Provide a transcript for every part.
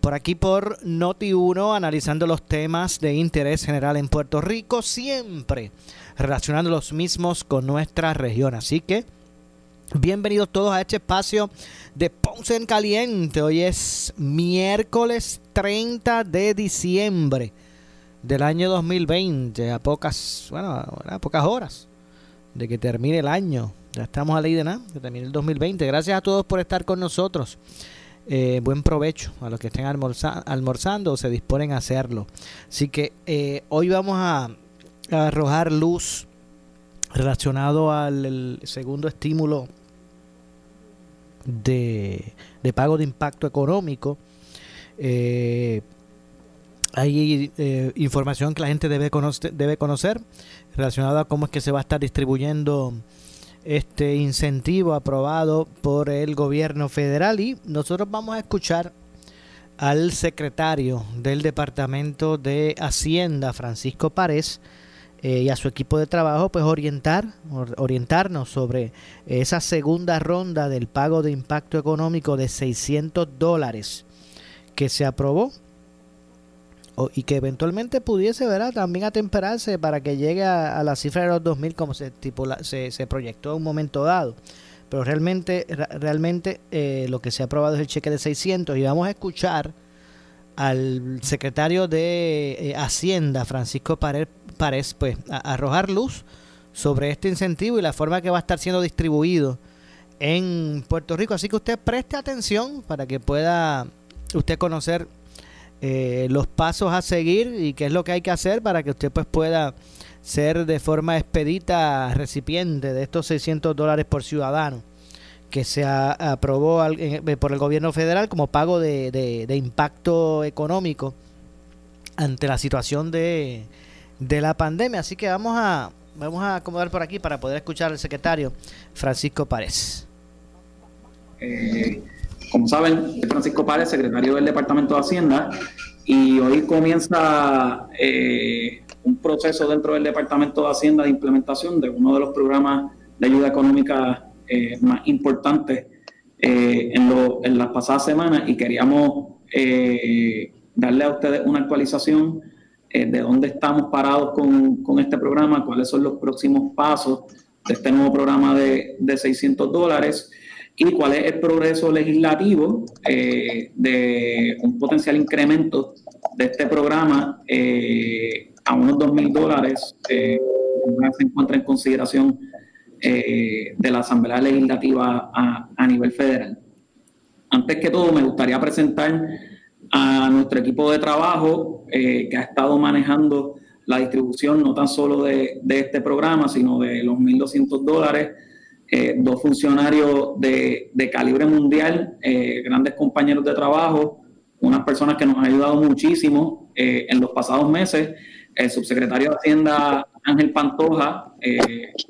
por aquí por Noti1, analizando los temas de interés general en Puerto Rico, siempre relacionando los mismos con nuestra región. Así que bienvenidos todos a este espacio de Ponce en Caliente. Hoy es miércoles 30 de diciembre del año 2020, a pocas, bueno, pocas horas de que termine el año. Ya estamos a ley de nada, que termine el 2020. Gracias a todos por estar con nosotros. Eh, buen provecho a los que estén almorzando o se disponen a hacerlo. Así que eh, hoy vamos a, arrojar luz relacionado al segundo estímulo de, pago de impacto económico. Eh, hay información que la gente debe, conocer, debe conocer relacionada a cómo es que se va a estar distribuyendo este incentivo aprobado por el gobierno federal y nosotros vamos a escuchar al secretario del Departamento de Hacienda, Francisco Párez, eh, y a su equipo de trabajo, pues orientar, orientarnos sobre esa segunda ronda del pago de impacto económico de 600 dólares que se aprobó y que eventualmente pudiese ¿verdad? también atemperarse para que llegue a, la cifra de los 2.000 como se, se, se, proyectó en un momento dado. Pero realmente, realmente eh, lo que se ha aprobado es el cheque de 600 y vamos a escuchar al secretario de eh, Hacienda, Francisco Párez, pues arrojar luz sobre este incentivo y la forma que va a estar siendo distribuido en Puerto Rico. Así que usted preste atención para que pueda usted conocer eh, los pasos a seguir y qué es lo que hay que hacer para que usted pues pueda ser de forma expedita recipiente de estos 600 dólares por ciudadano que se aprobó eh, por el gobierno federal como pago de, impacto económico ante la situación de, la pandemia. Así que vamos a, vamos a acomodar por aquí para poder escuchar al secretario Francisco Párez. Eh, como saben, Francisco Párez, secretario del Departamento de Hacienda, y hoy comienza eh, un proceso dentro del Departamento de Hacienda de implementación de uno de los programas de ayuda económica eh, más importantes eh, en, las pasadas semanas y queríamos darle a ustedes una actualización de dónde estamos parados con, con, este programa, cuáles son los próximos pasos de este nuevo programa de 600 dólares y cuál es el progreso legislativo eh, de un potencial incremento de este programa eh, a unos 2 mil dólares eh, se encuentra en consideración de la Asamblea Legislativa a, a, nivel federal. Antes que todo, me gustaría presentar a nuestro equipo de trabajo que ha estado manejando la distribución no tan solo de, de este programa, sino de los 1.200 dólares eh, dos funcionarios de, calibre mundial, eh, grandes compañeros de trabajo, unas personas que nos han ayudado muchísimo eh, en los pasados meses. El subsecretario de Hacienda Ángel Pantoja,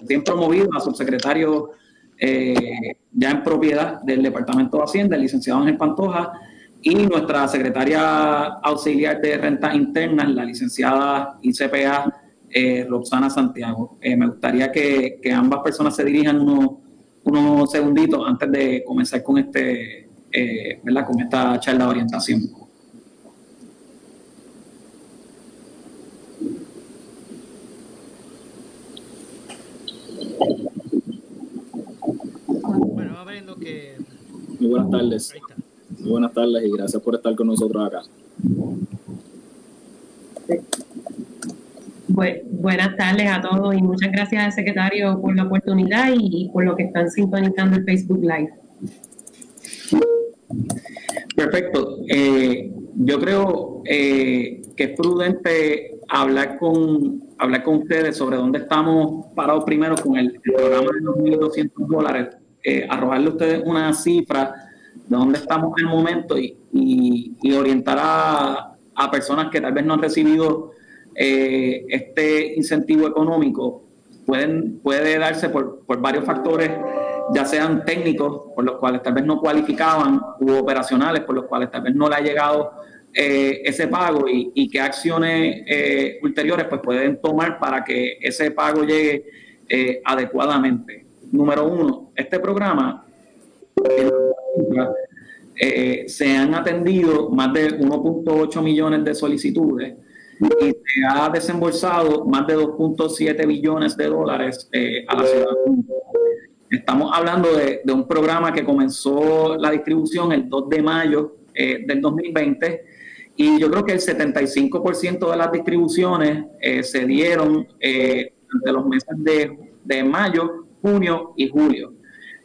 bien promovido a subsecretario ya en propiedad del Departamento de Hacienda, el licenciado Ángel Pantoja, y nuestra secretaria auxiliar de rentas internas, la licenciada ICPA eh, Roxana Santiago. Eh, me gustaría que, ambas personas se dirijan unos, unos segunditos antes de comenzar con este, eh, ¿verdad? Con esta charla de orientación. Bueno, a ver lo que... Muy buenas tardes. Muy buenas tardes y gracias por estar con nosotros acá Buenas tardes a todos y muchas gracias al secretario por la oportunidad y, por lo que están sintonizando el Facebook Live. Perfecto. Eh, yo creo eh, que es prudente hablar con, hablar con ustedes sobre dónde estamos parados primero con el, programa de los 1.200 dólares, eh, arrojarle a ustedes una cifra de dónde estamos en el momento y, orientar a, a, personas que tal vez no han recibido eh, este incentivo económico. Pueden, puede darse por, por varios factores ya sean técnicos, por los cuales tal vez no cualificaban, u operacionales, por los cuales tal vez no le ha llegado eh, ese pago y, qué acciones eh, ulteriores pues pueden tomar para que ese pago llegue eh, adecuadamente. Número uno, este programa se han atendido más de 1.8 millones de solicitudes y se ha desembolsado más de 2.7 billones de dólares a la ciudadanía. Estamos hablando de, de, un programa que comenzó la distribución el 2 de mayo del 2020 y yo creo que el 75% de las distribuciones eh, se dieron eh, entre los meses de, mayo, junio y julio.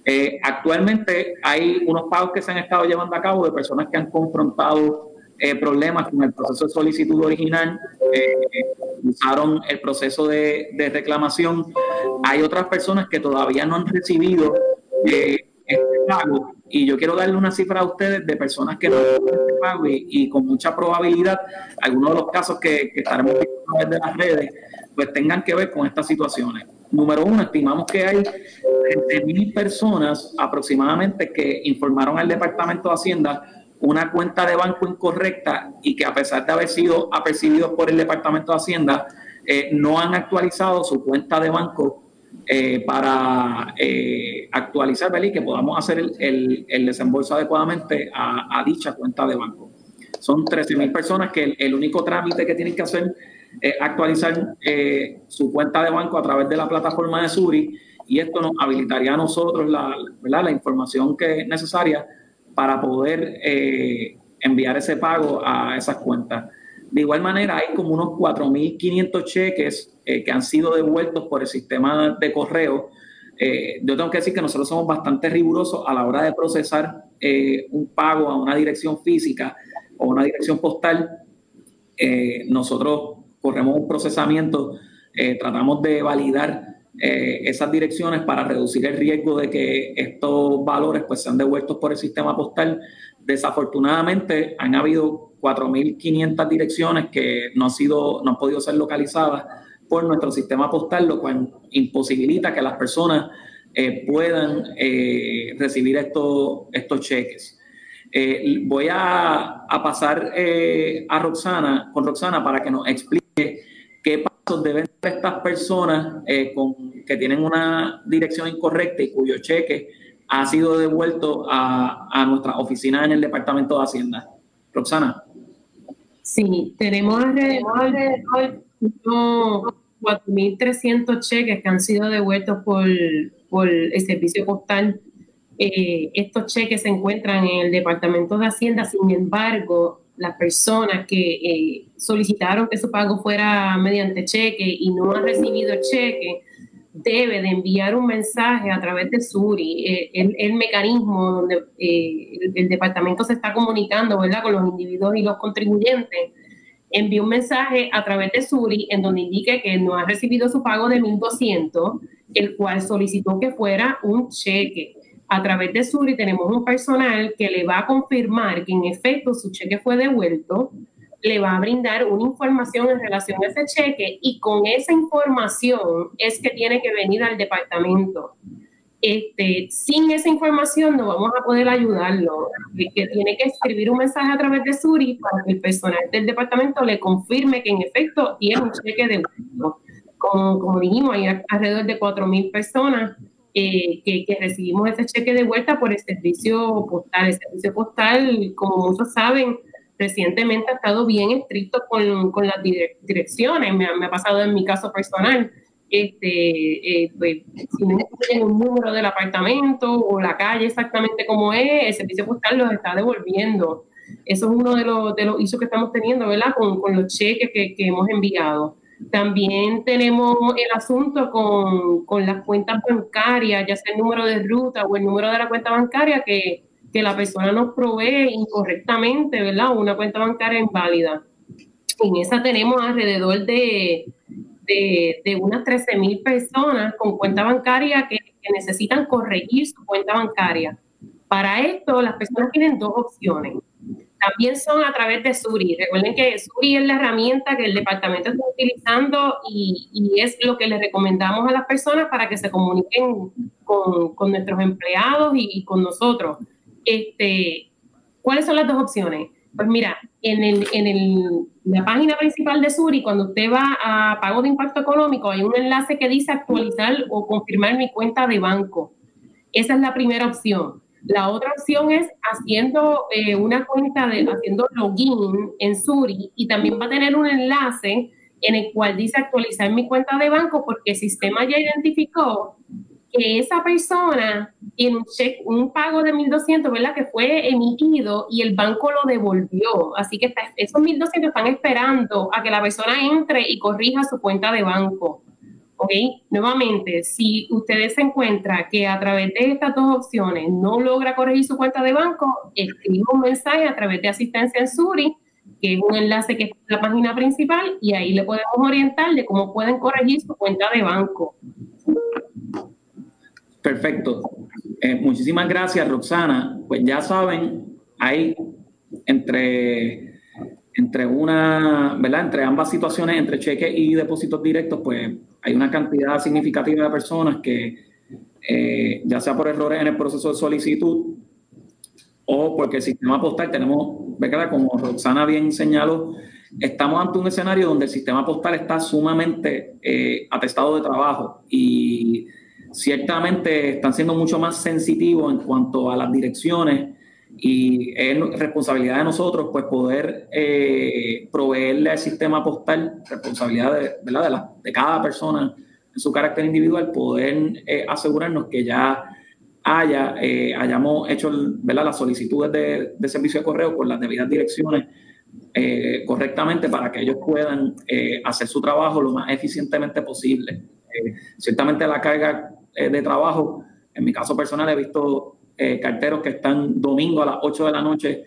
Eh, actualmente hay unos pagos que se han estado llevando a cabo de personas que han confrontado problemas con el proceso de solicitud original, usaron el proceso de, de, reclamación. Hay otras personas que todavía no han recibido este pago y yo quiero darle una cifra a ustedes de personas que no este pago y, con mucha probabilidad algunos de los casos que, estaremos viendo a través de las redes pues tengan que ver con estas situaciones. Número uno, estimamos que hay mil personas aproximadamente que informaron al Departamento de Hacienda una cuenta de banco incorrecta y que a pesar de haber sido apercibidos por el Departamento de Hacienda, eh, no han actualizado su cuenta de banco eh, para eh, actualizar y que podamos hacer el, el, desembolso adecuadamente a, dicha cuenta de banco. Son 13 mil personas que el, único trámite que tienen que hacer es actualizar eh, su cuenta de banco a través de la plataforma de Suri y esto nos habilitaría a nosotros la, la información que es necesaria para poder enviar ese pago a esas cuentas. De igual manera, hay como unos 4.500 cheques eh, que han sido devueltos por el sistema de correo. Eh, yo tengo que decir que nosotros somos bastante rigurosos a la hora de procesar eh, un pago a una dirección física o una dirección postal. nosotros corremos un procesamiento, tratamos de validar esas direcciones para reducir el riesgo de que estos valores pues, sean devueltos por el sistema postal. Desafortunadamente han habido 4.500 direcciones que no han, sido, no han podido ser localizadas por nuestro sistema postal, lo cual imposibilita que las personas eh, puedan eh, recibir estos, estos cheques. Eh, voy a, pasar a Roxana, con Roxana para que nos explique deben hacer estas personas con, que tienen una dirección incorrecta y cuyo cheque ha sido devuelto a, a nuestra oficina en el Departamento de Hacienda. Roxana. Sí, tenemos alrededor, de 4.300 cheques que han sido devueltos por, por el servicio postal. Eh, estos cheques se encuentran en el Departamento de Hacienda, sin embargo, las personas que eh, solicitaron que su pago fuera mediante cheque y no han recibido el cheque, debe de enviar un mensaje a través de Suri, eh, el, mecanismo donde el, el, departamento se está comunicando ¿verdad? con los individuos y los contribuyentes envíe un mensaje a través de Suri en donde indique que no ha recibido su pago de 1.200, el cual solicitó que fuera un cheque. A través de Suri tenemos un personal que le va a confirmar que en efecto su cheque fue devuelto, le va a brindar una información en relación a ese cheque y con esa información es que tiene que venir al departamento este, sin esa información no vamos a poder ayudarlo. Que tiene que escribir un mensaje a través de Suri para que el personal del departamento le confirme que en efecto tiene un cheque de vuelto. Como, como dijimos, hay alrededor de 4.000 personas eh, que, recibimos ese cheque de vuelta por el servicio postal. El servicio postal, como muchos saben, recientemente ha estado bien estricto con, con las direcciones. Me, ha pasado en mi caso personal este, eh, pues, si no tienen un número del apartamento o la calle exactamente como es, el servicio postal los está devolviendo. Eso es uno de los, de los que estamos teniendo, ¿verdad? Con, con los cheques que, que, hemos enviado. También tenemos el asunto con, con las cuentas bancarias, ya sea el número de ruta o el número de la cuenta bancaria que, que la persona nos provee incorrectamente, ¿verdad? Una cuenta bancaria inválida. En esa tenemos alrededor de, de, de unas 13 mil personas con cuenta bancaria que, que necesitan corregir su cuenta bancaria. Para esto, las personas tienen dos opciones también son a través de Suri. Recuerden que Suri es la herramienta que el departamento está utilizando y, es lo que le recomendamos a las personas para que se comuniquen con, nuestros empleados y, con nosotros. Este, ¿Cuáles son las dos opciones? Pues mira, en, el, en el, la página principal de Suri, cuando usted va a pago de impacto económico, hay un enlace que dice actualizar o confirmar mi cuenta de banco. Esa es la primera opción. La otra opción es haciendo eh, una cuenta, de, haciendo login en Suri y también va a tener un enlace en el cual dice actualizar mi cuenta de banco porque el sistema ya identificó que esa persona tiene un, un pago de 1.200, ¿verdad? Que fue emitido y el banco lo devolvió. Así que esos 1.200 están esperando a que la persona entre y corrija su cuenta de banco. ¿Ok? Nuevamente, si ustedes se encuentran que a través de estas dos opciones no logra corregir su cuenta de banco, escribe un mensaje a través de asistencia en Suri, que es un enlace que está en la página principal, y ahí le podemos orientar de cómo pueden corregir su cuenta de banco. Perfecto. Eh, muchísimas gracias, Roxana. Pues ya saben, hay entre entre una, ¿verdad? Entre ambas situaciones, entre cheques y depósitos directos, pues hay una cantidad significativa de personas que, eh, ya sea por errores en el proceso de solicitud o porque el sistema postal tenemos, ¿verdad? Como Roxana bien señaló, estamos ante un escenario donde el sistema postal está sumamente eh, atestado de trabajo y ciertamente están siendo mucho más sensitivos en cuanto a las direcciones y es responsabilidad de nosotros pues poder eh, proveerle al sistema postal, responsabilidad de, ¿verdad? de, cada persona en su carácter individual, poder eh, asegurarnos que ya haya, eh, hayamos hecho ¿verdad? las solicitudes de, de, servicio de correo con las debidas direcciones correctamente para que ellos puedan hacer su trabajo lo más eficientemente posible. ciertamente la carga de trabajo, en mi caso personal he visto eh, carteros que están domingo a las 8 de la noche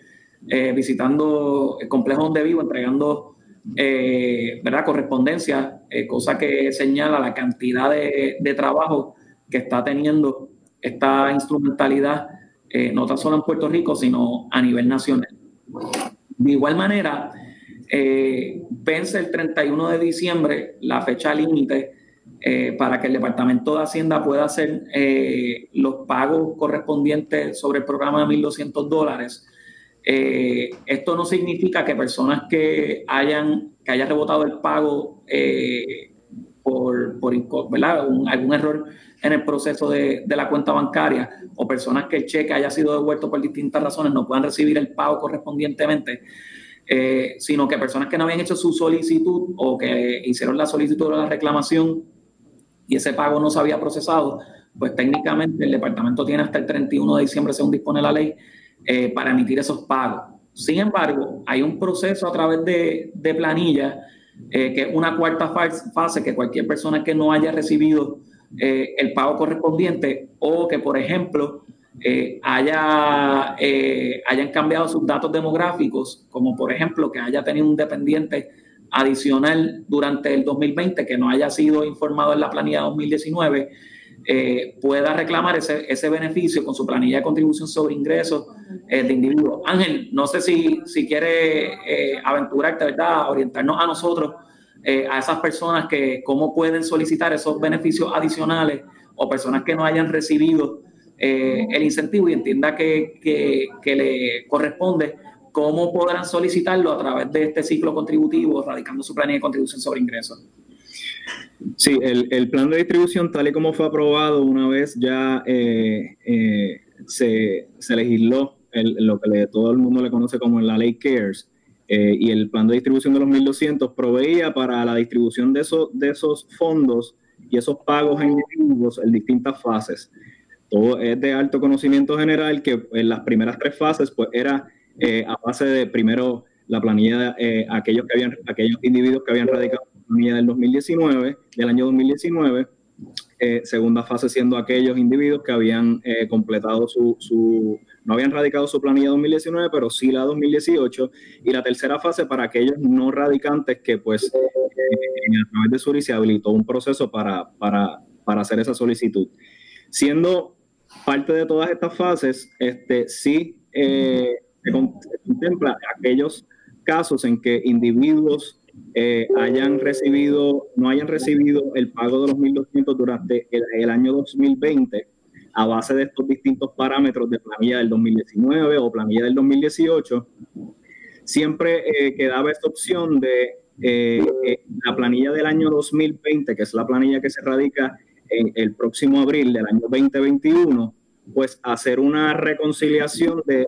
eh, visitando el complejo donde vivo, entregando eh, ¿verdad? correspondencia, cosa que señala la cantidad de, trabajo que está teniendo esta instrumentalidad, no tan solo en Puerto Rico, sino a nivel nacional. De igual manera, vence el 31 de diciembre la fecha límite eh, para que el Departamento de Hacienda pueda hacer eh, los pagos correspondientes sobre el programa de 1.200 dólares. Eh, esto no significa que personas que hayan, que haya rebotado el pago por, por algún error en el proceso de, de, la cuenta bancaria o personas que el cheque haya sido devuelto por distintas razones no puedan recibir el pago correspondientemente. sino que personas que no habían hecho su solicitud o que hicieron la solicitud de la reclamación y ese pago no se había procesado, pues técnicamente el departamento tiene hasta el 31 de diciembre, según dispone la ley, eh, para emitir esos pagos. Sin embargo, hay un proceso a través de, de planilla, eh, que es una cuarta fase, que cualquier persona que no haya recibido eh, el pago correspondiente o que, por ejemplo, haya, hayan cambiado sus datos demográficos, como por ejemplo que haya tenido un dependiente adicional durante el 2020 que no haya sido informado en la planilla 2019 eh, pueda reclamar ese, ese, beneficio con su planilla de contribución sobre ingresos eh, de individuo. Ángel, no sé si, si quiere eh, aventurarte, ¿verdad? Orientarnos a nosotros, a esas personas que cómo pueden solicitar esos beneficios adicionales o personas que no hayan recibido el incentivo y entienda que, que, que le corresponde ¿cómo podrán solicitarlo a través de este ciclo contributivo, radicando su plan de contribución sobre ingresos? Sí, el, plan de distribución, tal y como fue aprobado una vez ya eh, eh, se, legisló lo que todo el mundo le conoce como la ley CARES, eh, y el plan de distribución de los 1.200 proveía para la distribución de, esos, de esos fondos y esos pagos en individuos en distintas fases. Todo es de alto conocimiento general que en las primeras tres fases pues era eh, a base de primero la planilla eh, aquellos, que habían, aquellos individuos que habían radicado planilla del 2019, del año 2019. Eh, segunda fase siendo aquellos individuos que habían eh, completado su, no habían radicado su planilla 2019, pero sí la 2018. Y la tercera fase para aquellos no radicantes que pues a través de Suri se habilitó un proceso para, para, para hacer esa solicitud. Siendo parte de todas estas fases, este, sí contempla aquellos casos en que individuos eh, hayan recibido, no hayan recibido el pago de los 1.200 durante el, año 2020 a base de estos distintos parámetros de planilla del 2019 o planilla del 2018, siempre eh, quedaba esta opción de eh, la planilla del año 2020, que es la planilla que se radica en el próximo abril del año 2021, pues hacer una reconciliación de,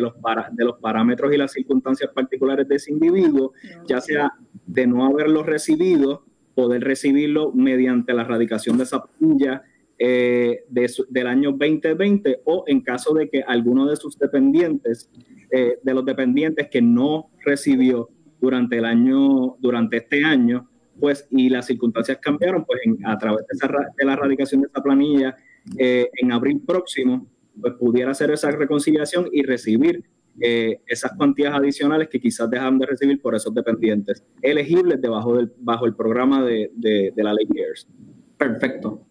los de los parámetros y las circunstancias particulares de ese individuo, ya sea de no haberlo recibido, poder recibirlo mediante la erradicación de esa planilla eh, del año 2020 o en caso de que alguno de sus dependientes, eh, de los dependientes que no recibió durante el año, durante este año, pues y las circunstancias cambiaron, pues a través de, esa, de la erradicación de esa planilla eh, en abril próximo, pues pudiera hacer esa reconciliación y recibir eh, esas cuantías adicionales que quizás dejan de recibir por esos dependientes elegibles debajo del, bajo el programa de, de, la ley CARES. Perfecto.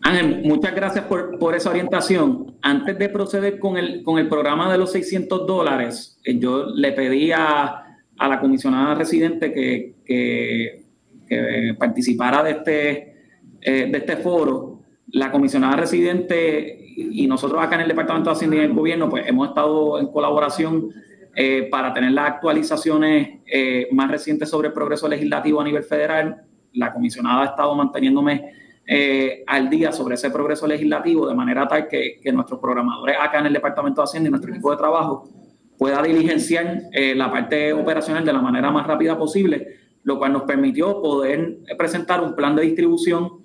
Ángel, muchas gracias por, por, esa orientación. Antes de proceder con el, con el programa de los 600 dólares, eh, yo le pedí a, a la comisionada residente que, que, que participara de este, de este foro la comisionada residente y nosotros acá en el Departamento de Hacienda y el gobierno, pues hemos estado en colaboración eh, para tener las actualizaciones eh, más recientes sobre el progreso legislativo a nivel federal. La comisionada ha estado manteniéndome eh, al día sobre ese progreso legislativo de manera tal que, que, nuestros programadores acá en el Departamento de Hacienda y nuestro equipo de trabajo pueda diligenciar la parte operacional de la manera más rápida posible, lo cual nos permitió poder presentar un plan de distribución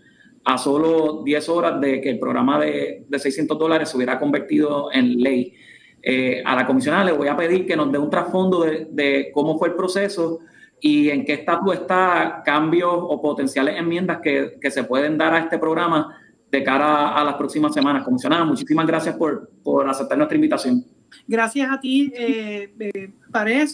a solo 10 horas de que el programa de, de 600 dólares se hubiera convertido en ley. Eh, a la comisionada le voy a pedir que nos dé un trasfondo de, de, cómo fue el proceso y en qué estatus está cambios o potenciales enmiendas que, que, se pueden dar a este programa de cara a las próximas semanas. Comisionada, muchísimas gracias por, por aceptar nuestra invitación. Gracias a ti, eh, eh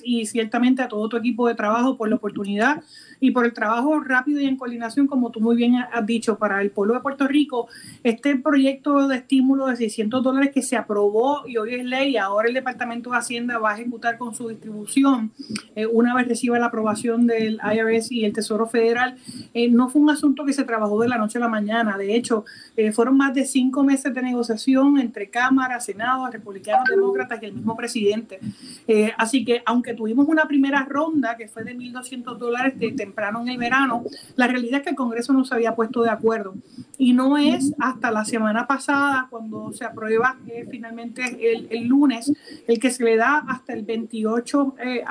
y ciertamente a todo tu equipo de trabajo por la oportunidad y por el trabajo rápido y en coordinación, como tú muy bien has dicho, para el pueblo de Puerto Rico. Este proyecto de estímulo de 600 dólares que se aprobó y hoy es ley, ahora el Departamento de Hacienda va a ejecutar con su distribución eh, una vez reciba la aprobación del IRS y el Tesoro Federal. Eh, no fue un asunto que se trabajó de la noche a la mañana, de hecho, eh, fueron más de cinco meses de negociación entre Cámara, Senado, republicanos, demócratas y el mismo presidente. así que aunque tuvimos una primera ronda que fue de 1.200 dólares de temprano en el verano, la realidad es que el Congreso no se había puesto de acuerdo. Y no es hasta la semana pasada, cuando se aprueba eh, finalmente el, el, lunes, el que se le da hasta el 28 eh,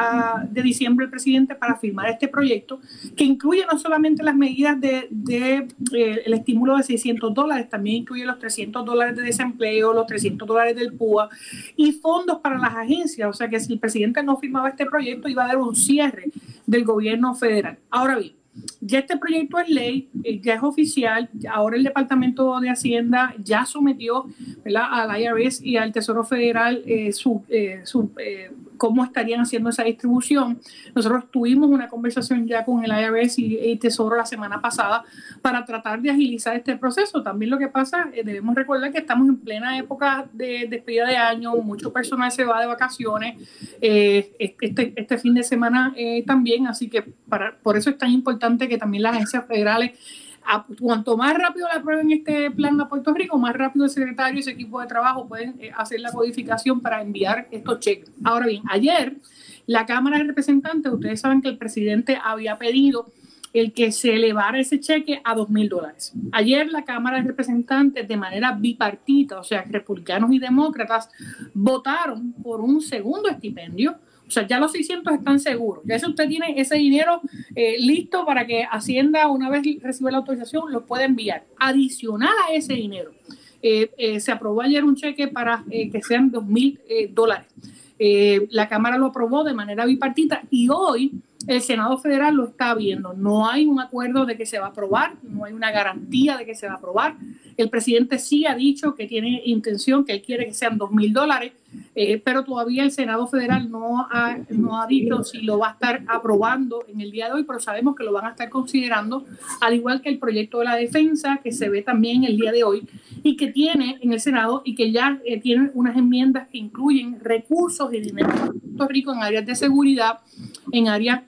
de diciembre al presidente para firmar este proyecto, que incluye no solamente las medidas de, de eh, el estímulo de 600 dólares, también incluye los 300 dólares de desempleo, los 300 dólares del PUA y fondos para las agencias. O sea que si el presidente no firmaba este proyecto, iba a haber un cierre del gobierno federal. Ahora bien, ya este proyecto es ley, eh, ya es oficial, ahora el Departamento de Hacienda ya sometió al IRS y al Tesoro Federal eh, su, eh, su cómo estarían haciendo esa distribución. Nosotros tuvimos una conversación ya con el IRS y el Tesoro la semana pasada para tratar de agilizar este proceso. También lo que pasa, eh, debemos recordar que estamos en plena época de despedida de año, mucho personal se va de vacaciones eh, este, este fin de semana eh, también, así que para, por eso es tan importante que también las agencias federales cuanto más rápido la aprueben este plan a Puerto Rico, más rápido el secretario y ese equipo de trabajo pueden eh, hacer la codificación para enviar estos cheques. Ahora bien, ayer la Cámara de Representantes, ustedes saben que el presidente había pedido el que se elevara ese cheque a dos mil dólares. Ayer la Cámara de Representantes, de manera bipartita, o sea, republicanos y demócratas, votaron por un segundo estipendio sea, ya los 600 están seguros. Ya si usted tiene ese dinero eh, listo para que Hacienda, una vez reciba la autorización, lo puede enviar. Adicional a ese dinero, eh, eh, se aprobó ayer un cheque para que sean 2 mil dólares. la Cámara lo aprobó de manera bipartita y hoy el Senado Federal lo está viendo. No hay un acuerdo de que se va a aprobar, no hay una garantía de que se va a aprobar. El presidente sí ha dicho que tiene intención, que él quiere que sean dos mil dólares, eh, pero todavía el Senado Federal no ha, no ha dicho si lo va a estar aprobando en el día de hoy, pero sabemos que lo van a estar considerando, al igual que el proyecto de la defensa que se ve también el día de hoy y que tiene en el Senado y que ya eh, tiene unas enmiendas que incluyen recursos y dinero para Puerto Rico en áreas de seguridad, en áreas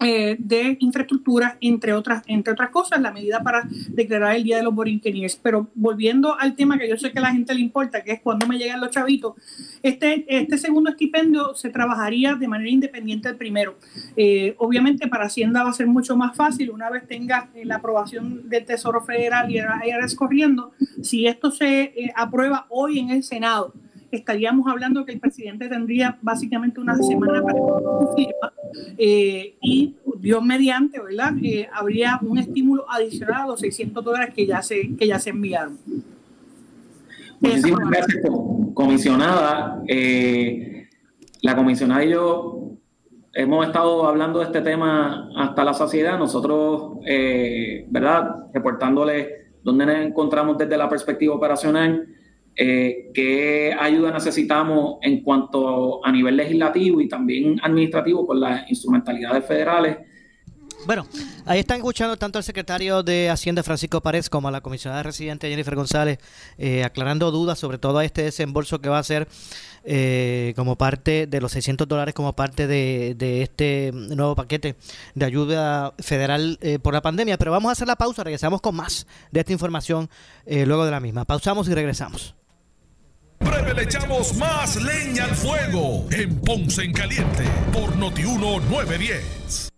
eh, de infraestructura, entre otras, entre otras cosas, la medida para declarar el Día de los Borinqueniers. Pero volviendo al tema que yo sé que a la gente le importa, que es cuando me llegan los chavitos, este, este segundo estipendio se trabajaría de manera independiente del primero. Eh, obviamente para Hacienda va a ser mucho más fácil una vez tenga eh, la aprobación del Tesoro Federal y ahora corriendo. Si esto se aprueba hoy en el Senado, estaríamos hablando que el presidente tendría básicamente una semana para firma eh, y Dios mediante, ¿verdad? Eh, habría un estímulo adicional a los 600 dólares que ya se, que ya se enviaron. Muchísimas gracias, comisionada. Eh, la comisionada y yo hemos estado hablando de este tema hasta la saciedad. Nosotros, ¿verdad? Reportándole dónde nos encontramos desde la perspectiva operacional eh, qué ayuda necesitamos en cuanto a nivel legislativo y también administrativo con las instrumentalidades federales. Bueno, ahí están escuchando tanto al secretario de Hacienda Francisco Párez como a la comisionada residente Jennifer González eh, aclarando dudas sobre todo a este desembolso que va a ser eh, como parte de los 600 dólares como parte de, este nuevo paquete de ayuda federal eh, por la pandemia. Pero vamos a hacer la pausa, regresamos con más de esta información luego de la misma. Pausamos y regresamos. Breve le echamos más leña al fuego en Ponce en Caliente por Notiuno 910.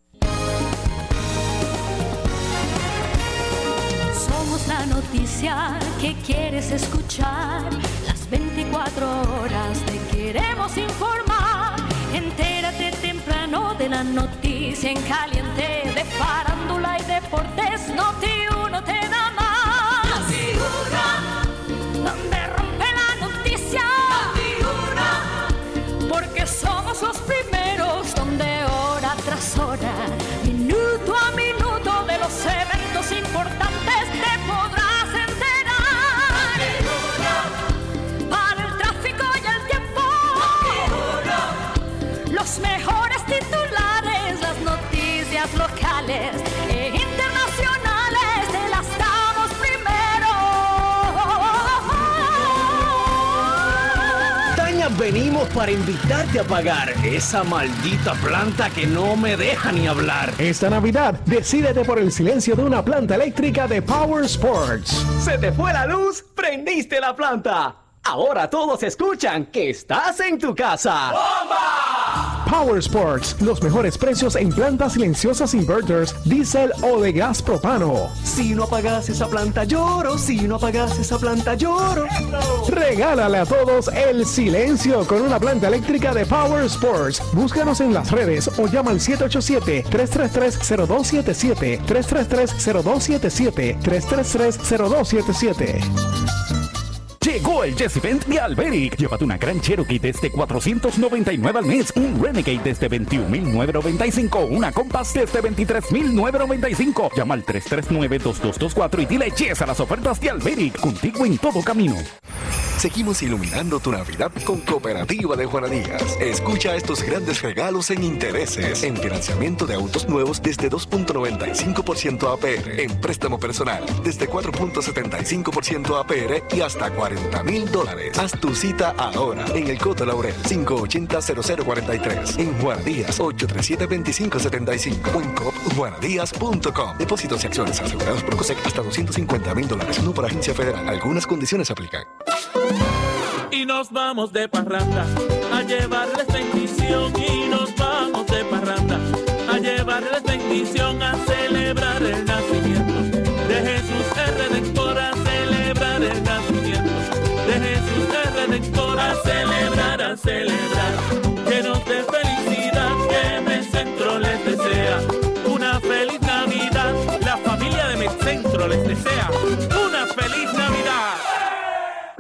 Somos la noticia que quieres escuchar. Las 24 horas te queremos informar. Entérate temprano de la noticia en caliente de farándula y deportes. Noti para invitarte a pagar esa maldita planta que no me deja ni hablar. Esta Navidad, decídete por el silencio de una planta eléctrica de Power Sports. ¿Se te fue la luz? ¿Prendiste la planta? Ahora todos escuchan que estás en tu casa. ¡Bomba! Power Sports, los mejores precios en plantas silenciosas inverters, diésel o de gas propano. Si no apagas esa planta lloro, si no apagas esa planta lloro. Regálale a todos el silencio con una planta eléctrica de Power Sports. Búscanos en las redes o llama al 787-333-0277, 333-0277, 333-0277. Llegó el Jesse Vent de Alberic. Llévate una gran Cherokee desde 499 al mes, un Renegade desde 21.995, una Compass desde 23.995. Llama al 339-2224 y dile yes a las ofertas de Alberic, contigo en todo camino. Seguimos iluminando tu Navidad con Cooperativa de Juana Díaz. Escucha estos grandes regalos en intereses, en financiamiento de autos nuevos desde 2.95% APR, en préstamo personal desde 4.75% APR y hasta 40 mil dólares. Haz tu cita ahora en el Coto Laurel 580-0043, en Juana Díaz 837-2575 o en copjuanadíaz.com. Depósitos y acciones asegurados por COSEC hasta 250 mil dólares, no por agencia federal. Algunas condiciones aplican. Nos vamos de parranda a llevarles bendición y nos vamos de parranda a llevarles bendición a celebrar el nacimiento. De Jesús el Redentor, a celebrar el nacimiento. De Jesús el Redentor, a celebrar, a celebrar, llenos de felicidad que Medcentro les desea. Una feliz Navidad, la familia de Medcentro les desea.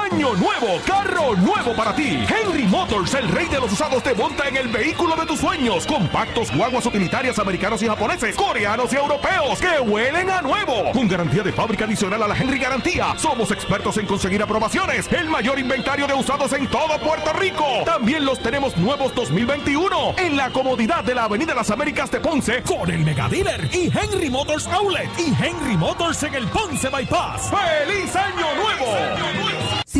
Año nuevo, carro nuevo para ti. Henry Motors, el rey de los usados, te monta en el vehículo de tus sueños. Compactos, guaguas utilitarias americanos y japoneses, coreanos y europeos que huelen a nuevo. Con garantía de fábrica adicional a la Henry Garantía. Somos expertos en conseguir aprobaciones. El mayor inventario de usados en todo Puerto Rico. También los tenemos nuevos 2021 en la comodidad de la Avenida Las Américas de Ponce con el Mega Dealer y Henry Motors Outlet y Henry Motors en el Ponce Bypass. ¡Feliz Año Nuevo! Si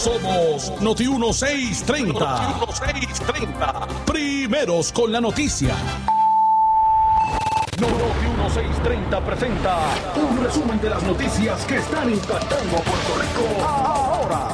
Somos Noti 1630. Noti 1630. Primeros con la noticia. Noti 1630 presenta un resumen de las noticias que están impactando a Puerto Rico ahora.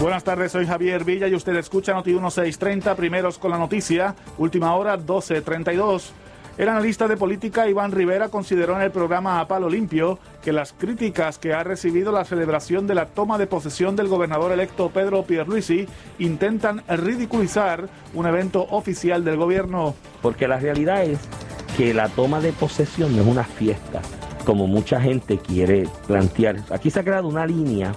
Buenas tardes, soy Javier Villa y usted escucha Noti 1630, primeros con la noticia, última hora 1232. El analista de política Iván Rivera consideró en el programa A Palo Limpio que las críticas que ha recibido la celebración de la toma de posesión del gobernador electo Pedro Pierluisi intentan ridiculizar un evento oficial del gobierno. Porque la realidad es que la toma de posesión no es una fiesta, como mucha gente quiere plantear. Aquí se ha creado una línea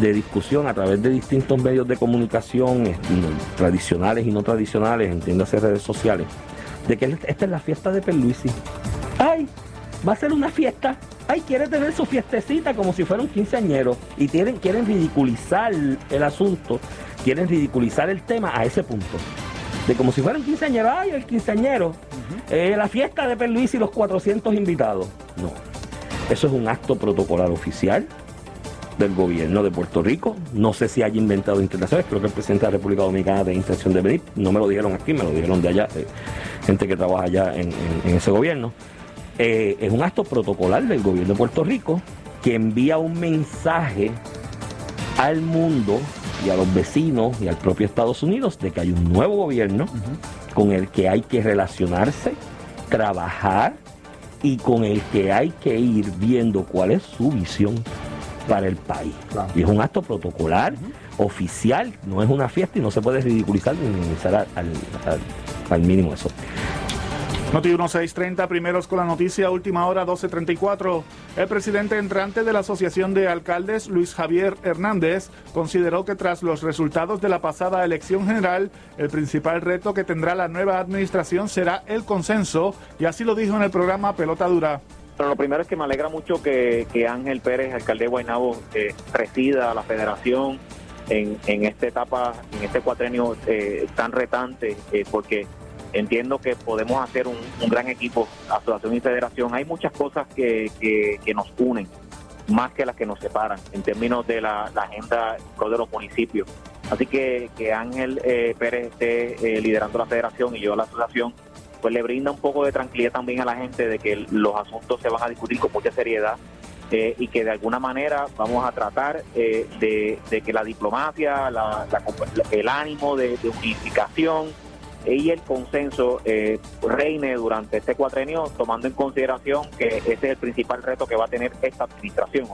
de discusión a través de distintos medios de comunicación, eh, tradicionales y no tradicionales, entiéndase redes sociales, de que esta es la fiesta de Perluisi. ¡Ay! Va a ser una fiesta. ¡Ay! Quiere tener su fiestecita como si fuera un quinceañero. Y quieren, quieren ridiculizar el asunto, quieren ridiculizar el tema a ese punto. De como si fuera un quinceañero. ¡Ay! El quinceañero. Eh, la fiesta de Perluisi y los 400 invitados. No. Eso es un acto protocolar oficial del gobierno de Puerto Rico. No sé si haya inventado internacionales, creo que el presidente de la República Dominicana de intención de venir. No me lo dijeron aquí, me lo dijeron de allá, eh, gente que trabaja allá en, en- en ese gobierno. Eh, es un acto protocolar del gobierno de Puerto Rico que envía un mensaje al mundo y a los vecinos y al propio Estados Unidos de que hay un nuevo gobierno con el que hay que relacionarse, trabajar y con el que hay que ir viendo cuál es su visión para el país. Y es un acto protocolar, oficial, no es una fiesta y no se puede ridiculizar ni minimizar al, al- al- al mínimo eso. Noti 1630, primeros con la noticia, última hora 1234. El presidente entrante de la Asociación de Alcaldes, Luis Javier Hernández, consideró que tras los resultados de la pasada elección general, el principal reto que tendrá la nueva administración será el consenso, y así lo dijo en el programa Pelota Dura. Pero lo primero es que me alegra mucho que, Ángel Pérez, alcalde de Guaynabo, eh, presida a la federación en, en esta etapa, en este cuatrenio eh, tan retante, eh, porque entiendo que podemos hacer un, gran equipo, asociación y federación. Hay muchas cosas que, que, nos unen, más que las que nos separan, en términos de la, agenda de los municipios. Así que que Ángel eh, Pérez esté eh, liderando la federación y yo la asociación, pues le brinda un poco de tranquilidad también a la gente de que los asuntos se van a discutir con mucha seriedad eh, y que de alguna manera vamos a tratar de, que la diplomacia, el ánimo de unificación, y el consenso eh, reine durante este cuatrenio, tomando en consideración que ese es el principal reto que va a tener esta administración.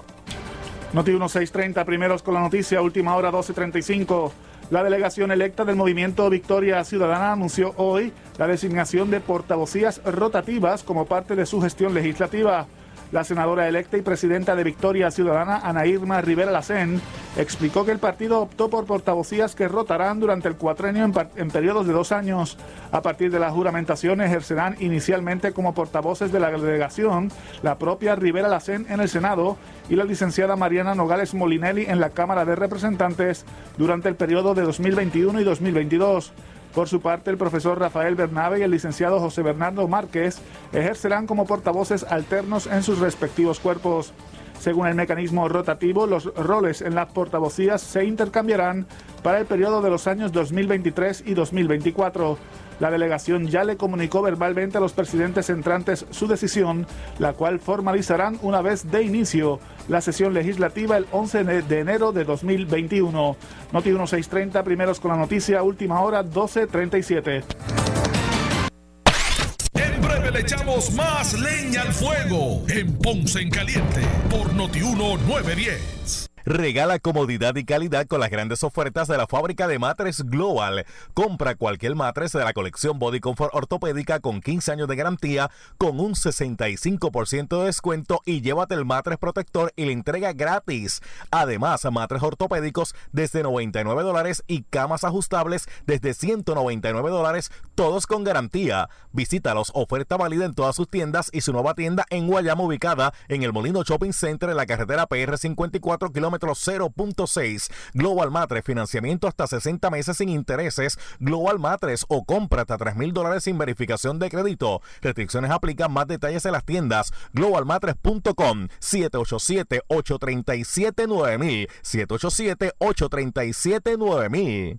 Noti 1630, primeros con la noticia, última hora 1235. La delegación electa del movimiento Victoria Ciudadana anunció hoy la designación de portavocías rotativas como parte de su gestión legislativa. La senadora electa y presidenta de Victoria Ciudadana, Ana Irma Rivera Lacén, explicó que el partido optó por portavocías que rotarán durante el cuatrenio en, en, periodos de dos años. A partir de la juramentación ejercerán inicialmente como portavoces de la delegación la propia Rivera Lacén en el Senado y la licenciada Mariana Nogales Molinelli en la Cámara de Representantes durante el periodo de 2021 y 2022. Por su parte, el profesor Rafael Bernabe y el licenciado José Bernardo Márquez ejercerán como portavoces alternos en sus respectivos cuerpos. Según el mecanismo rotativo, los roles en las portavocías se intercambiarán para el periodo de los años 2023 y 2024. La delegación ya le comunicó verbalmente a los presidentes entrantes su decisión, la cual formalizarán una vez de inicio la sesión legislativa el 11 de enero de 2021. Noti 1630, primeros con la noticia, última hora 1237. En breve le echamos más leña al fuego en Ponce en Caliente por Noti 1910. Regala comodidad y calidad con las grandes ofertas de la fábrica de matres Global. Compra cualquier matres de la colección Body Comfort ortopédica con 15 años de garantía con un 65% de descuento y llévate el matres protector y la entrega gratis. Además, matres ortopédicos desde 99 dólares y camas ajustables desde 199 dólares, todos con garantía. Visítalos, oferta válida en todas sus tiendas y su nueva tienda en Guayama ubicada en el Molino Shopping Center en la carretera PR 54 kilómetros 0.6. Global Matres, financiamiento hasta 60 meses sin intereses. Global Matres o compra hasta 3 mil dólares sin verificación de crédito. Restricciones aplican más detalles en las tiendas. Globalmatres.com 787-837-9000. 787-837-9000.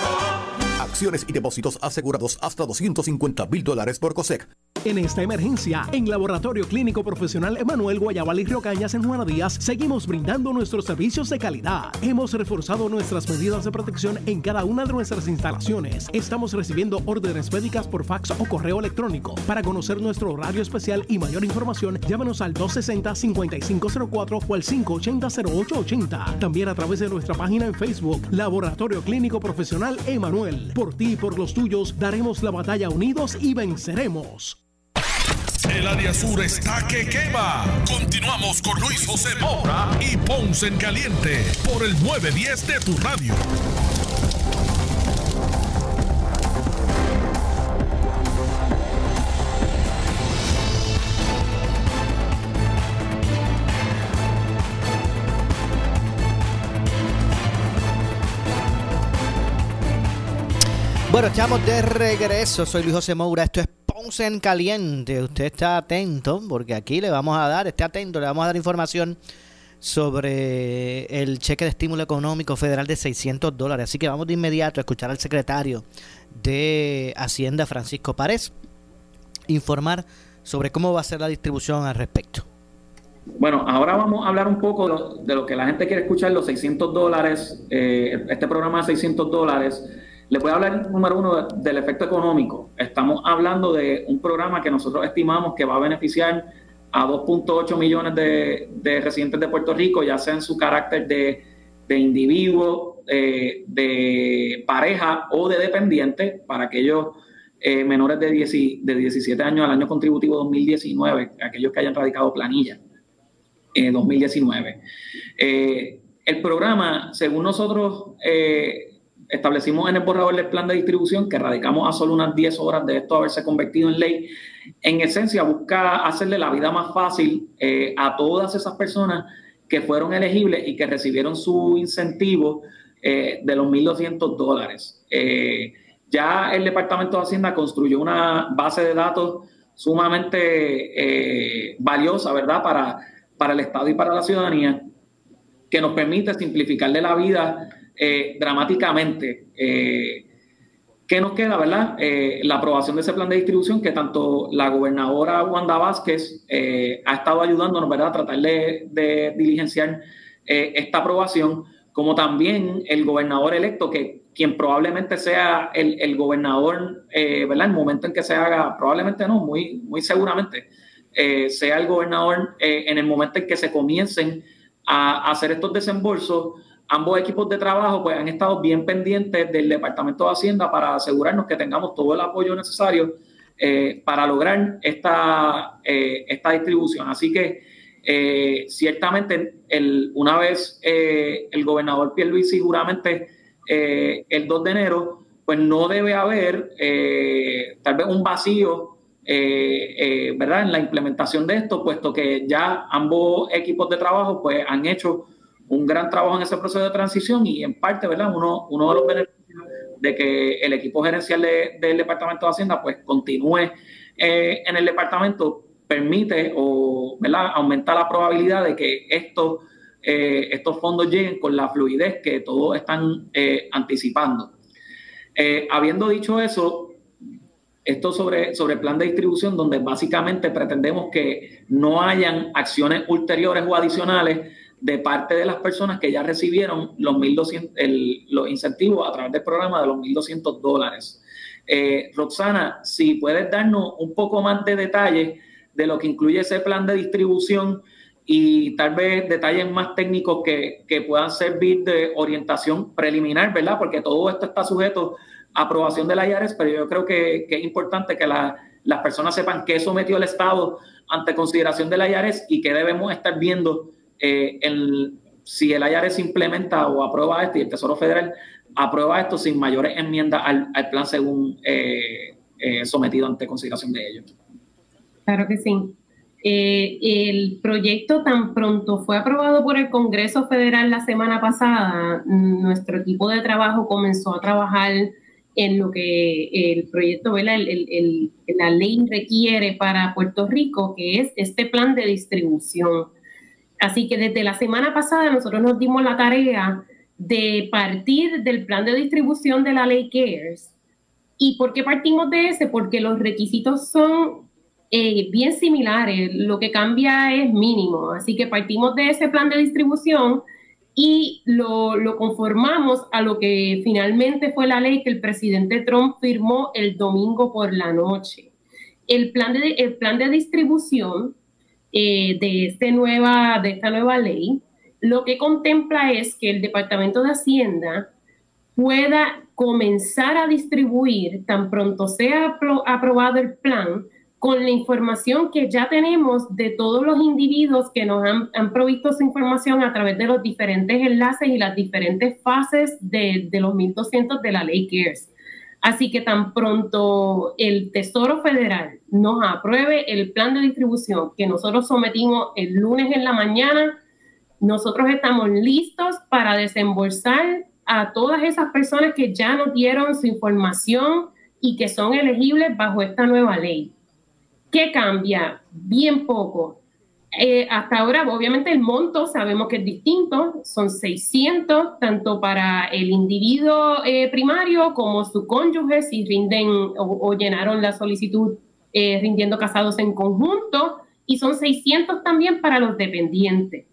Acciones y depósitos asegurados hasta 250 mil dólares por COSEC. En esta emergencia, en Laboratorio Clínico Profesional Emanuel Guayabal y Río Cañas en Juana Díaz, seguimos brindando nuestros servicios de calidad. Hemos reforzado nuestras medidas de protección en cada una de nuestras instalaciones. Estamos recibiendo órdenes médicas por fax o correo electrónico. Para conocer nuestro horario especial y mayor información, llámanos al 260-5504 o al 580-0880. También a través de nuestra página en Facebook, Laboratorio Clínico Profesional Emanuel. Por ti y por los tuyos, daremos la batalla unidos y venceremos. El área sur está que quema. Continuamos con Luis José Moura y Ponce en Caliente por el 910 de tu radio. Bueno, estamos de regreso. Soy Luis José Moura. Esto es Ponce en Caliente. Usted está atento porque aquí le vamos a dar, esté atento, le vamos a dar información sobre el cheque de estímulo económico federal de 600 dólares. Así que vamos de inmediato a escuchar al secretario de Hacienda, Francisco Párez, informar sobre cómo va a ser la distribución al respecto. Bueno, ahora vamos a hablar un poco de lo, que la gente quiere escuchar, los 600 dólares, eh, este programa de 600 dólares. Le voy a hablar, número uno, del efecto económico. Estamos hablando de un programa que nosotros estimamos que va a beneficiar a 2.8 millones de, de residentes de Puerto Rico, ya sea en su carácter de, de individuo, eh, de pareja o de dependiente, para aquellos eh, menores de, 10 y- de 17 años al año contributivo 2019, aquellos que hayan radicado planilla eh, 2019. Eh, el programa, según nosotros establecimos en el borrador del plan de distribución, que radicamos a solo unas 10 horas de esto haberse convertido en ley, en esencia busca hacerle la vida más fácil eh, a todas esas personas que fueron elegibles y que recibieron su incentivo eh, de los 1.200 dólares. Eh, ya el Departamento de Hacienda construyó una base de datos sumamente eh, valiosa, ¿verdad?, para, para el Estado y para la ciudadanía, que nos permite simplificarle la vida eh, dramáticamente. Eh, ¿Qué nos queda, verdad? Eh, la aprobación de ese plan de distribución que tanto la gobernadora Wanda Vázquez ha estado ayudándonos, ¿verdad?, a tratar de, diligenciar esta aprobación, como también el gobernador electo, que quien probablemente sea el, gobernador, ¿verdad?, el momento en que se haga, probablemente no, muy, muy seguramente, sea el gobernador en el momento en que se comiencen a hacer estos desembolsos ambos equipos de trabajo pues han estado bien pendientes del Departamento de Hacienda para asegurarnos que tengamos todo el apoyo necesario eh, para lograr esta, eh, esta distribución. Así que eh, ciertamente el, una vez el gobernador Pierluisi seguramente eh, el 2 de enero, pues no debe haber tal vez un vacío ¿verdad? en la implementación de esto, puesto que ya ambos equipos de trabajo pues han hecho un gran trabajo en ese proceso de transición y en parte, ¿verdad? Uno, uno de los beneficios de que el equipo gerencial de- del Departamento de Hacienda pues continúe eh, en el departamento permite o ¿verdad? aumenta la probabilidad de que estos, eh, estos fondos lleguen con la fluidez que todos están eh, anticipando. Habiendo dicho eso, esto sobre, sobre el plan de distribución, donde básicamente pretendemos que no hayan acciones ulteriores o adicionales de parte de las personas que ya recibieron los, 1200, el- los incentivos a través del programa de los 1.200 dólares. Eh, Roxana, si puedes darnos un poco más de detalles de lo que incluye ese plan de distribución y tal vez detalles más técnicos que, que puedan servir de orientación preliminar, ¿verdad? Porque todo esto está sujeto a aprobación de la IARES, pero yo creo que, que es importante que la- las personas sepan qué sometió el Estado ante consideración de la IARES y qué debemos estar viendo eh, el- si el IARES implementa o aprueba esto y el Tesoro Federal aprueba esto sin mayores enmiendas al, al plan según eh, eh, sometido ante consideración de ellos. Claro que sí. Eh, el proyecto tan pronto fue aprobado por el Congreso Federal la semana pasada, nuestro equipo de trabajo comenzó a trabajar en lo que el proyecto, el- el- la ley requiere para Puerto Rico, que es este plan de distribución. Así que desde la semana pasada nosotros nos dimos la tarea de partir del plan de distribución de la ley CARES. ¿Y por qué partimos de ese? Porque los requisitos son eh, bien similares, lo que cambia es mínimo. Así que partimos de ese plan de distribución y lo, lo conformamos a lo que finalmente fue la ley que el presidente Trump firmó el domingo por la noche. El plan de, el plan de distribución eh, de, este de esta nueva ley lo que contempla es que el Departamento de Hacienda pueda comenzar a distribuir tan pronto sea apro- aprobado el plan con la información que ya tenemos de todos los individuos que nos han, han provisto su información a través de los diferentes enlaces y las diferentes fases de, de los 1200 de la ley CARES. Así que tan pronto el Tesoro Federal nos apruebe el plan de distribución que nosotros sometimos el lunes en la mañana, nosotros estamos listos para desembolsar a todas esas personas que ya nos dieron su información y que son elegibles bajo esta nueva ley. ¿Qué cambia? Bien poco. Eh, hasta ahora, obviamente, el monto sabemos que es distinto, son 600, tanto para el individuo eh, primario como su cónyuge, si rinden o, llenaron la solicitud eh, rindiendo casados en conjunto, y son 600 también para los dependientes.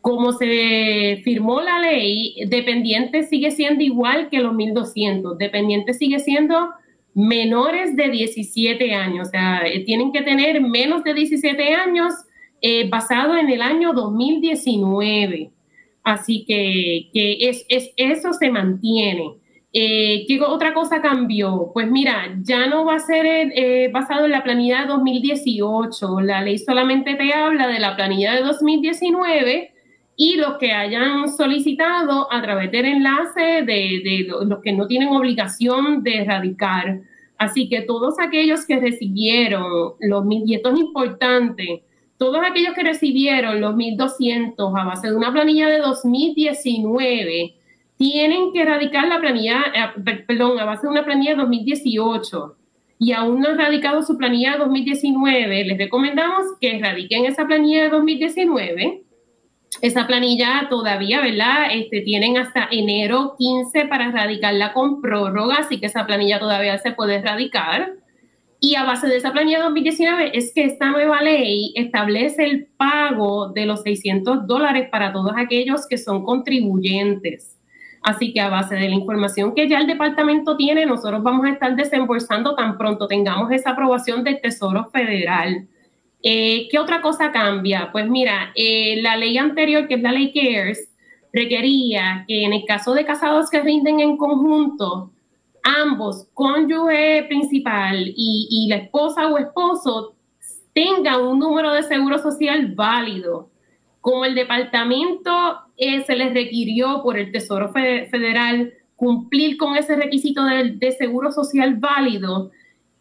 Como se firmó la ley, dependiente sigue siendo igual que los 1.200. Dependiente sigue siendo menores de 17 años, o sea, eh, tienen que tener menos de 17 años eh, basado en el año 2019. Así que, es, eso se mantiene. Eh, ¿Qué otra cosa cambió? Pues mira, ya no va a ser eh, basado en la planilla de 2018. La ley solamente te habla de la planilla de 2019 y los que hayan solicitado a través del enlace de, los que no tienen obligación de erradicar. Así que todos aquellos que recibieron los mil, y esto es importante, todos aquellos que recibieron los 1.200 a base de una planilla de 2019 tienen que erradicar la planilla, eh, perdón, a base de una planilla de 2018 y aún no han radicado su planilla de 2019, les recomendamos que erradiquen esa planilla de 2019 esa planilla todavía, ¿verdad? Este, tienen hasta enero 15 para erradicarla con prórroga, así que esa planilla todavía se puede erradicar. Y a base de esa planilla 2019 es que esta nueva ley establece el pago de los 600 dólares para todos aquellos que son contribuyentes. Así que a base de la información que ya el departamento tiene, nosotros vamos a estar desembolsando tan pronto tengamos esa aprobación del Tesoro Federal. Eh, ¿Qué otra cosa cambia? Pues mira, eh, la ley anterior, que es la ley CARES, requería que en el caso de casados que rinden en conjunto, ambos, cónyuge principal y, la esposa o esposo, tengan un número de seguro social válido. Como el departamento eh, se les requirió por el Tesoro Federal cumplir con ese requisito de seguro social válido,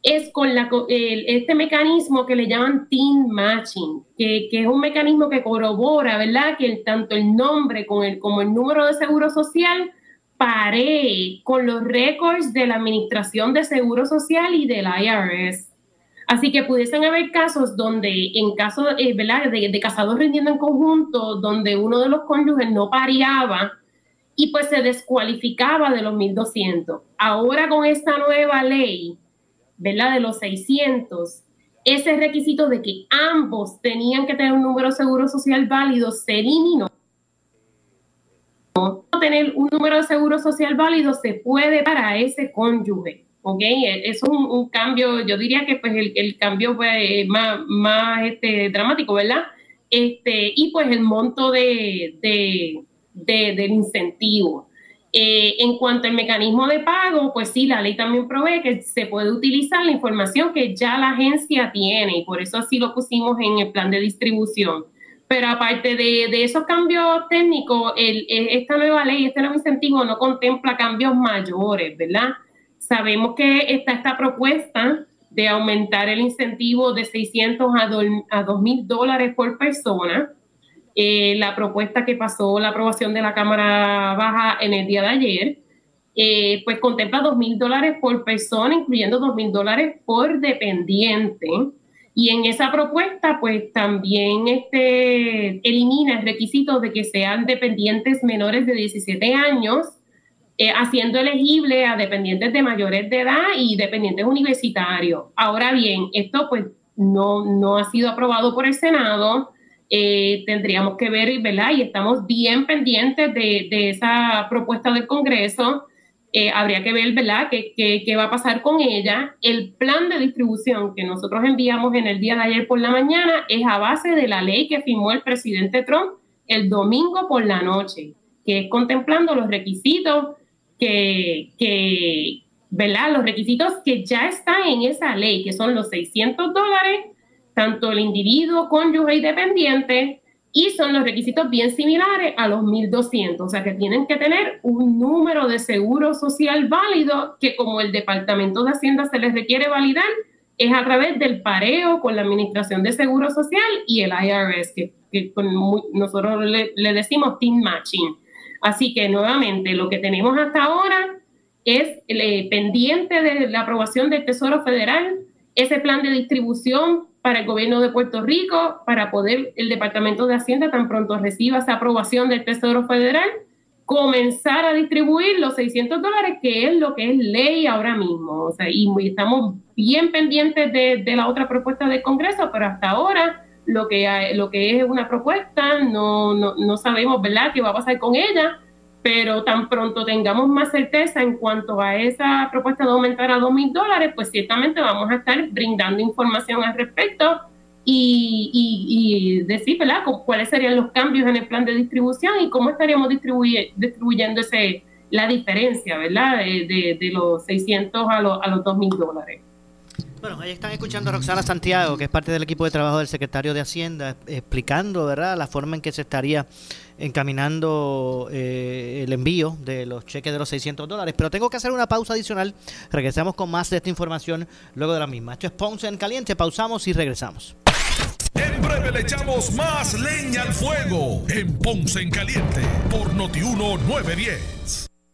es con la, este mecanismo que le llaman team matching, que, es un mecanismo que corrobora, ¿verdad? Que tanto el nombre como el número de seguro social pare con los récords de la Administración de Seguro Social y del IRS. Así que pudiesen haber casos donde, en caso eh, de casados rindiendo en conjunto, donde uno de los cónyuges no pareaba y pues se descualificaba de los 1.200. Ahora con esta nueva ley, ¿verdad? De los 600, ese requisito de que ambos tenían que tener un número de seguro social válido se eliminó. Tener un número de seguro social válido se puede para ese cónyuge. ¿ok? Es un, cambio, yo diría que pues el, cambio fue más, más este, dramático, ¿verdad? Este, y pues el monto de, de, del incentivo. Eh, en cuanto al mecanismo de pago, pues sí, la ley también provee que se puede utilizar la información que ya la agencia tiene y por eso así lo pusimos en el plan de distribución. Pero aparte de, esos cambios técnicos, esta nueva ley, este nuevo incentivo no contempla cambios mayores, ¿verdad? Sabemos que está esta propuesta de aumentar el incentivo de 600 a 2.000 dólares por persona eh, la propuesta que pasó la aprobación de la Cámara Baja en el día de ayer, eh, pues contempla dos mil dólares por persona, incluyendo dos mil dólares por dependiente. Y en esa propuesta, pues también este, elimina el requisito de que sean dependientes menores de 17 años, eh, haciendo elegible a dependientes de mayores de edad y dependientes universitarios. Ahora bien, esto pues no, no ha sido aprobado por el Senado. Eh, tendríamos que ver, ¿verdad? Y estamos bien pendientes de, esa propuesta del Congreso. Eh, habría que ver, ¿verdad?, ¿Qué, qué, va a pasar con ella. El plan de distribución que nosotros enviamos en el día de ayer por la mañana es a base de la ley que firmó el presidente Trump el domingo por la noche, que es contemplando los requisitos que, que ¿verdad? Los requisitos que ya están en esa ley, que son los 600 dólares tanto el individuo, cónyuge y dependiente, y son los requisitos bien similares a los 1.200, o sea que tienen que tener un número de seguro social válido que como el Departamento de Hacienda se les requiere validar, es a través del pareo con la Administración de Seguro Social y el IRS, que, nosotros le, decimos team matching. Así que nuevamente lo que tenemos hasta ahora es eh, pendiente de la aprobación del Tesoro Federal, ese plan de distribución para el gobierno de Puerto Rico, para poder el Departamento de Hacienda, tan pronto reciba esa aprobación del Tesoro Federal, comenzar a distribuir los 600 dólares, que es lo que es ley ahora mismo. O sea, y estamos bien pendientes de, la otra propuesta del Congreso, pero hasta ahora lo que, lo que es una propuesta, no, no, no sabemos, ¿verdad?, qué va a pasar con ella, pero tan pronto tengamos más certeza en cuanto a esa propuesta de aumentar a dos mil dólares, pues ciertamente vamos a estar brindando información al respecto y, y, decir, ¿verdad?, cuáles serían los cambios en el plan de distribución y cómo estaríamos distribuyendo ese, la diferencia, ¿verdad?, de, de, los 600 a, los, a los 2 mil dólares. Bueno, ahí están escuchando a Roxana Santiago, que es parte del equipo de trabajo del secretario de Hacienda, explicando, ¿verdad?, la forma en que se estaría encaminando eh, el envío de los cheques de los 600 dólares. Pero tengo que hacer una pausa adicional. Regresamos con más de esta información luego de la misma. Esto es Ponce en Caliente. Pausamos y regresamos. En breve le echamos más leña al fuego en Ponce en Caliente por Notiuno 910.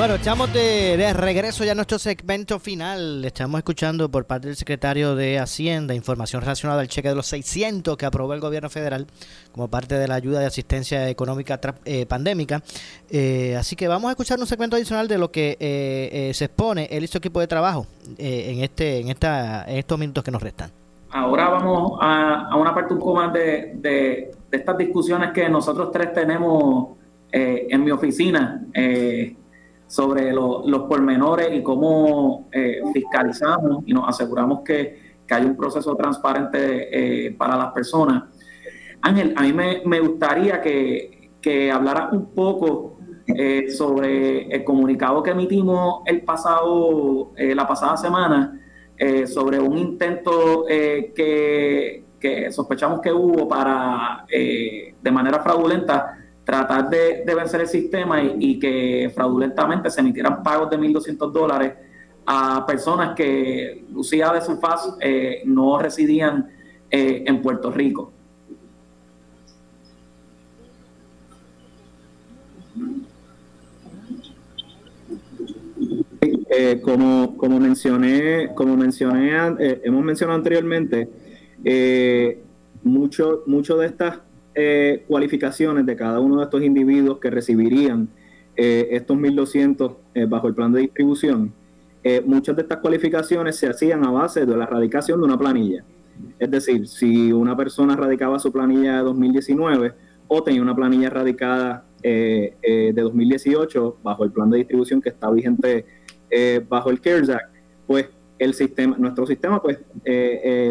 Bueno, estamos de, regreso ya a nuestro segmento final. Estamos escuchando por parte del secretario de Hacienda información relacionada al cheque de los 600 que aprobó el gobierno federal como parte de la ayuda de asistencia económica eh, pandémica. Eh, así que vamos a escuchar un segmento adicional de lo que eh, se expone él y equipo de trabajo en, este, en, esta, en estos minutos que nos restan. Ahora vamos a, una parte un poco más de, estas discusiones que nosotros tres tenemos en mi oficina. Eh, sobre los pormenores y cómo eh, fiscalizamos y nos aseguramos que, hay un proceso transparente eh, para las personas. Ángel, a mí me, gustaría que, que hablara un poco eh, sobre el comunicado que emitimos el pasado, la pasada semana sobre un intento que, que, sospechamos que hubo para, de manera fraudulenta, tratar de, vencer el sistema y, que fraudulentamente se emitieran pagos de 1.200 dólares a personas que, lucía de su faz, eh, no residían eh, en Puerto Rico. Eh, como, como mencioné, como mencioné, hemos mencionado anteriormente, mucho, mucho de estas eh, cualificaciones de cada uno de estos individuos que recibirían eh, estos 1.200 eh, bajo el plan de distribución, muchas de estas cualificaciones se hacían a base de la radicación de una planilla. Es decir, si una persona radicaba su planilla de 2019 o tenía una planilla radicada de 2018 bajo el plan de distribución que está vigente bajo el CARES Act, pues el sistema, nuestro sistema pues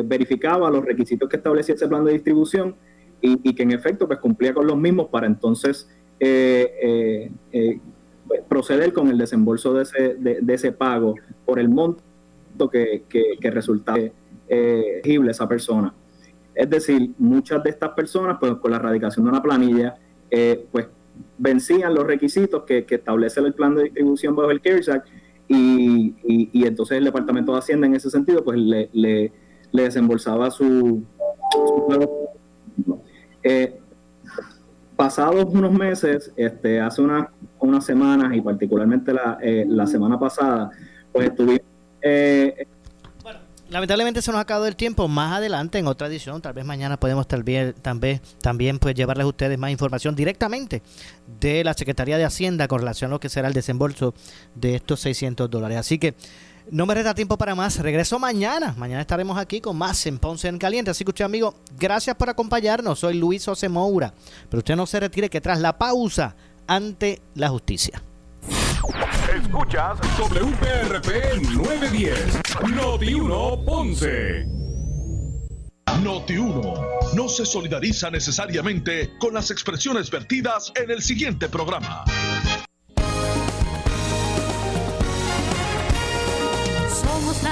verificaba los requisitos que establecía ese plan de distribución y, que en efecto pues cumplía con los mismos para entonces eh, eh, eh, proceder con el desembolso de ese, de, ese pago por el monto que, que, que resultaba elegible esa persona. Es decir, muchas de estas personas, pues con la erradicación de una planilla, pues vencían los requisitos que, establece el plan de distribución bajo el CARES Act y, y, entonces el Departamento de Hacienda en ese sentido pues le, le, desembolsaba su, Eh, pasados unos meses, este, hace unas, unas semanas y particularmente la, eh, la semana pasada, pues estuvimos... Eh, Lamentablemente se nos ha acabado el tiempo. Más adelante, en otra edición, tal vez mañana podemos también, también, también pues, llevarles a ustedes más información directamente de la Secretaría de Hacienda con relación a lo que será el desembolso de estos 600 dólares. Así que no me resta tiempo para más. Regreso mañana. Mañana estaremos aquí con más en Ponce en Caliente. Así que usted, amigo, gracias por acompañarnos. Soy Luis José Moura. Pero usted no se retire que tras la pausa ante la justicia. Escuchas WPRP 910, Noti 1 Ponce. Noti 1 no se solidariza necesariamente con las expresiones vertidas en el siguiente programa.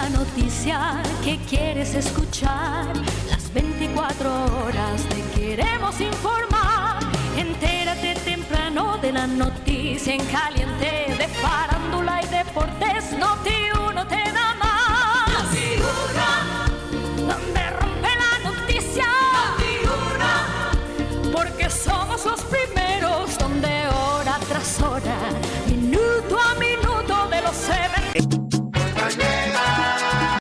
noticia que quieres escuchar. Las 24 horas te queremos informar. Entérate temprano de la noticia en caliente de farándula y deportes. Noti uno te da más. Figura donde rompe la noticia. Porque somos los primeros donde hora tras hora